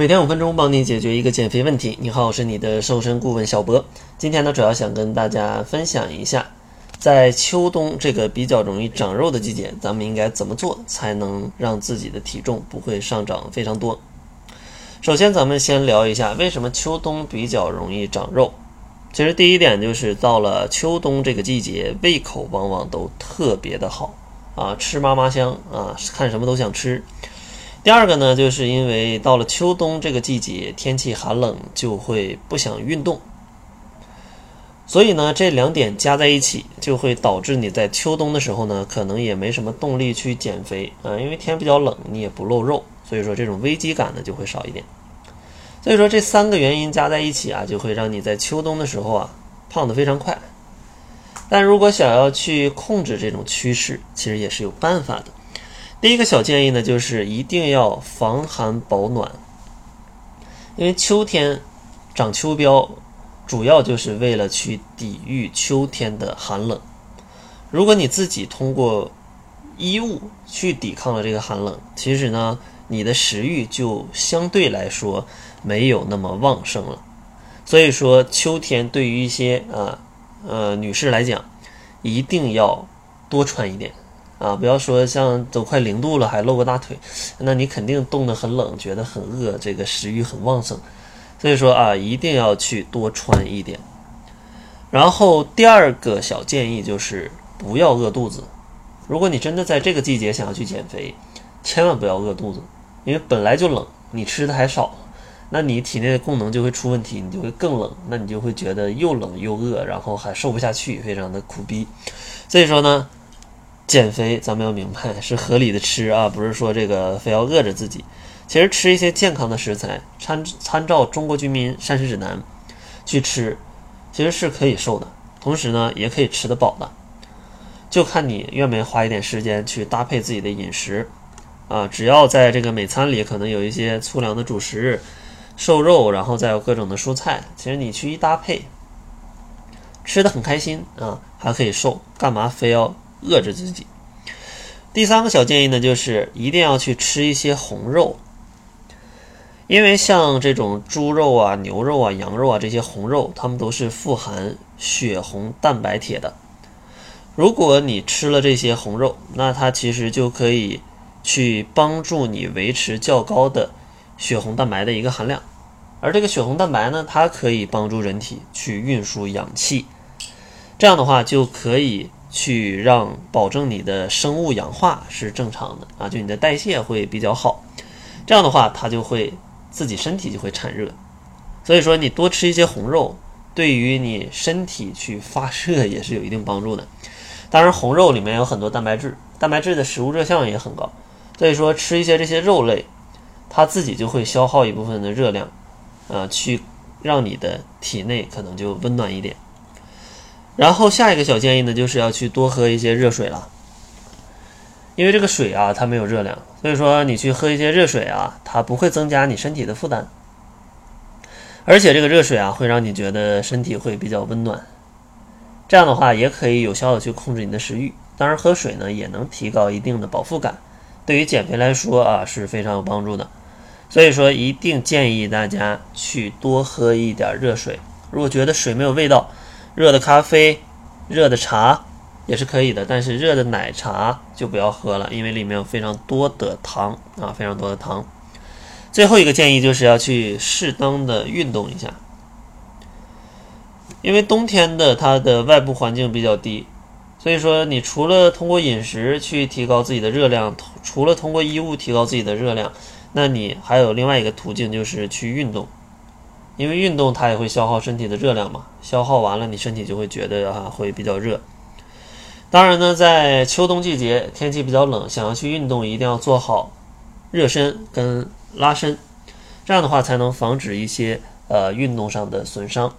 每天五分钟，帮你解决一个减肥问题。你好，我是你的瘦身顾问小博。今天呢，主要想跟大家分享一下，在秋冬这个比较容易长肉的季节，咱们应该怎么做才能让自己的体重不会上涨非常多。首先，咱们先聊一下为什么秋冬比较容易长肉。其实第一点就是到了秋冬这个季节，胃口往往都特别的好啊，吃嘛嘛香啊，看什么都想吃。第二个呢，就是因为到了秋冬这个季节，天气寒冷，就会不想运动，所以呢，这两点加在一起，就会导致你在秋冬的时候呢，可能也没什么动力去减肥啊，因为天比较冷，你也不露肉，所以说这种危机感呢就会少一点。所以说这三个原因加在一起啊，就会让你在秋冬的时候啊胖得非常快。但如果想要去控制这种趋势，其实也是有办法的。第一个小建议呢，就是一定要防寒保暖，因为秋天长秋膘，主要就是为了去抵御秋天的寒冷。如果你自己通过衣物去抵抗了这个寒冷，其实呢，你的食欲就相对来说没有那么旺盛了。所以说，秋天对于一些啊呃女士来讲，一定要多穿一点。啊，不要说像都快零度了还露个大腿，那你肯定冻得很冷，觉得很饿，这个食欲很旺盛。所以说啊，一定要去多穿一点。然后第二个小建议就是不要饿肚子。如果你真的在这个季节想要去减肥，千万不要饿肚子，因为本来就冷，你吃的还少，那你体内的功能就会出问题，你就会更冷，那你就会觉得又冷又饿，然后还瘦不下去，非常的苦逼。所以说呢。减肥，咱们要明白是合理的吃啊，不是说这个非要饿着自己。其实吃一些健康的食材，参参照《中国居民膳食指南》去吃，其实是可以瘦的，同时呢也可以吃得饱的。就看你愿不愿意花一点时间去搭配自己的饮食啊。只要在这个每餐里可能有一些粗粮的主食、瘦肉，然后再有各种的蔬菜，其实你去一搭配，吃的很开心啊，还可以瘦，干嘛非要？遏制自己。第三个小建议呢，就是一定要去吃一些红肉，因为像这种猪肉啊、牛肉啊、羊肉啊这些红肉，它们都是富含血红蛋白铁的。如果你吃了这些红肉，那它其实就可以去帮助你维持较高的血红蛋白的一个含量，而这个血红蛋白呢，它可以帮助人体去运输氧气，这样的话就可以。去让保证你的生物氧化是正常的啊，就你的代谢会比较好，这样的话它就会自己身体就会产热，所以说你多吃一些红肉，对于你身体去发热也是有一定帮助的。当然红肉里面有很多蛋白质，蛋白质的食物热效也很高，所以说吃一些这些肉类，它自己就会消耗一部分的热量，啊，去让你的体内可能就温暖一点。然后下一个小建议呢，就是要去多喝一些热水了，因为这个水啊，它没有热量，所以说你去喝一些热水啊，它不会增加你身体的负担，而且这个热水啊，会让你觉得身体会比较温暖，这样的话也可以有效的去控制你的食欲。当然，喝水呢也能提高一定的饱腹感，对于减肥来说啊是非常有帮助的。所以说，一定建议大家去多喝一点热水。如果觉得水没有味道，热的咖啡、热的茶也是可以的，但是热的奶茶就不要喝了，因为里面有非常多的糖啊，非常多的糖。最后一个建议就是要去适当的运动一下，因为冬天的它的外部环境比较低，所以说你除了通过饮食去提高自己的热量，除了通过衣物提高自己的热量，那你还有另外一个途径就是去运动。因为运动它也会消耗身体的热量嘛，消耗完了你身体就会觉得啊会比较热。当然呢，在秋冬季节天气比较冷，想要去运动一定要做好热身跟拉伸，这样的话才能防止一些呃运动上的损伤。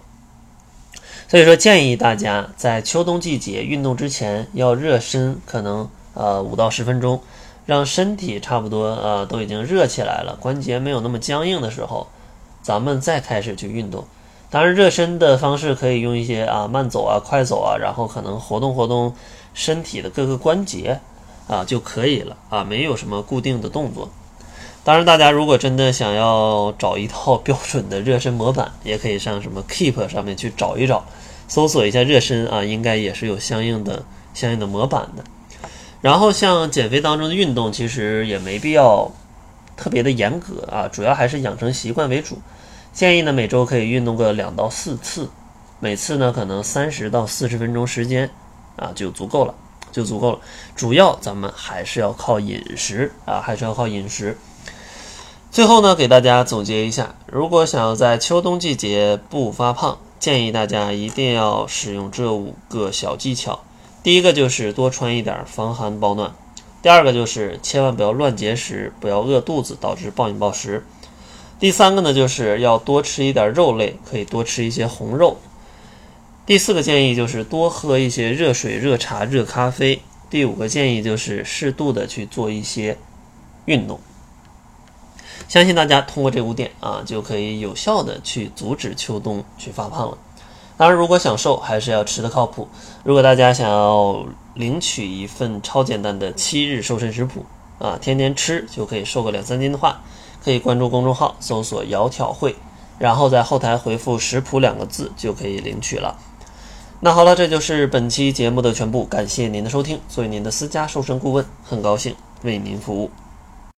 所以说建议大家在秋冬季节运动之前要热身，可能呃五到十分钟，让身体差不多呃都已经热起来了，关节没有那么僵硬的时候。咱们再开始去运动，当然热身的方式可以用一些啊慢走啊快走啊，然后可能活动活动身体的各个关节啊就可以了啊，没有什么固定的动作。当然，大家如果真的想要找一套标准的热身模板，也可以上什么 Keep 上面去找一找，搜索一下热身啊，应该也是有相应的相应的模板的。然后像减肥当中的运动，其实也没必要特别的严格啊，主要还是养成习惯为主。建议呢每周可以运动个两到四次，每次呢可能三十到四十分钟时间啊就足够了，就足够了。主要咱们还是要靠饮食啊，还是要靠饮食。最后呢，给大家总结一下，如果想要在秋冬季节不发胖，建议大家一定要使用这五个小技巧。第一个就是多穿一点防寒保暖，第二个就是千万不要乱节食，不要饿肚子导致暴饮暴食。第三个呢，就是要多吃一点肉类，可以多吃一些红肉。第四个建议就是多喝一些热水、热茶、热咖啡。第五个建议就是适度的去做一些运动。相信大家通过这五点啊，就可以有效的去阻止秋冬去发胖了。当然，如果想瘦，还是要吃的靠谱。如果大家想要领取一份超简单的七日瘦身食谱啊，天天吃就可以瘦个两三斤的话，可以关注公众号，搜索“窈窕会”，然后在后台回复“食谱”两个字就可以领取了。那好了，这就是本期节目的全部，感谢您的收听。作为您的私家瘦身顾问，很高兴为您服务。